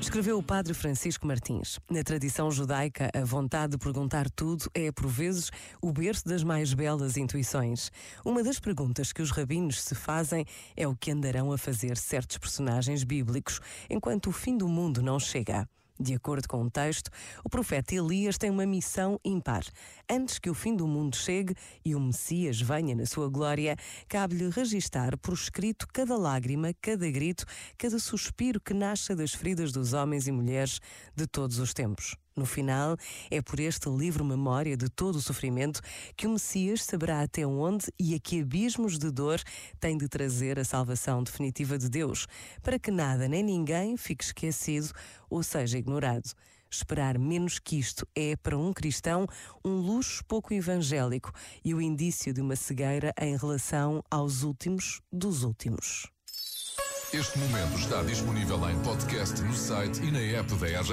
Escreveu o padre Francisco Martins. Na tradição judaica, a vontade de perguntar tudo é, por vezes, o berço das mais belas intuições. Uma das perguntas que os rabinos se fazem é o que andarão a fazer certos personagens bíblicos enquanto o fim do mundo não chega. De acordo com o texto, o profeta Elias tem uma missão impar. Antes que o fim do mundo chegue e o Messias venha na sua glória, cabe-lhe registar por escrito cada lágrima, cada grito, cada suspiro que nasce das feridas dos homens e mulheres de todos os tempos. No final, é por este livre memória de todo o sofrimento que o Messias saberá até onde e a que abismos de dor tem de trazer a salvação definitiva de Deus, para que nada nem ninguém fique esquecido ou seja ignorado. Esperar menos que isto é, para um cristão, um luxo pouco evangélico e o indício de uma cegueira em relação aos últimos dos últimos. Este momento está disponível em podcast no site e na app da RGF.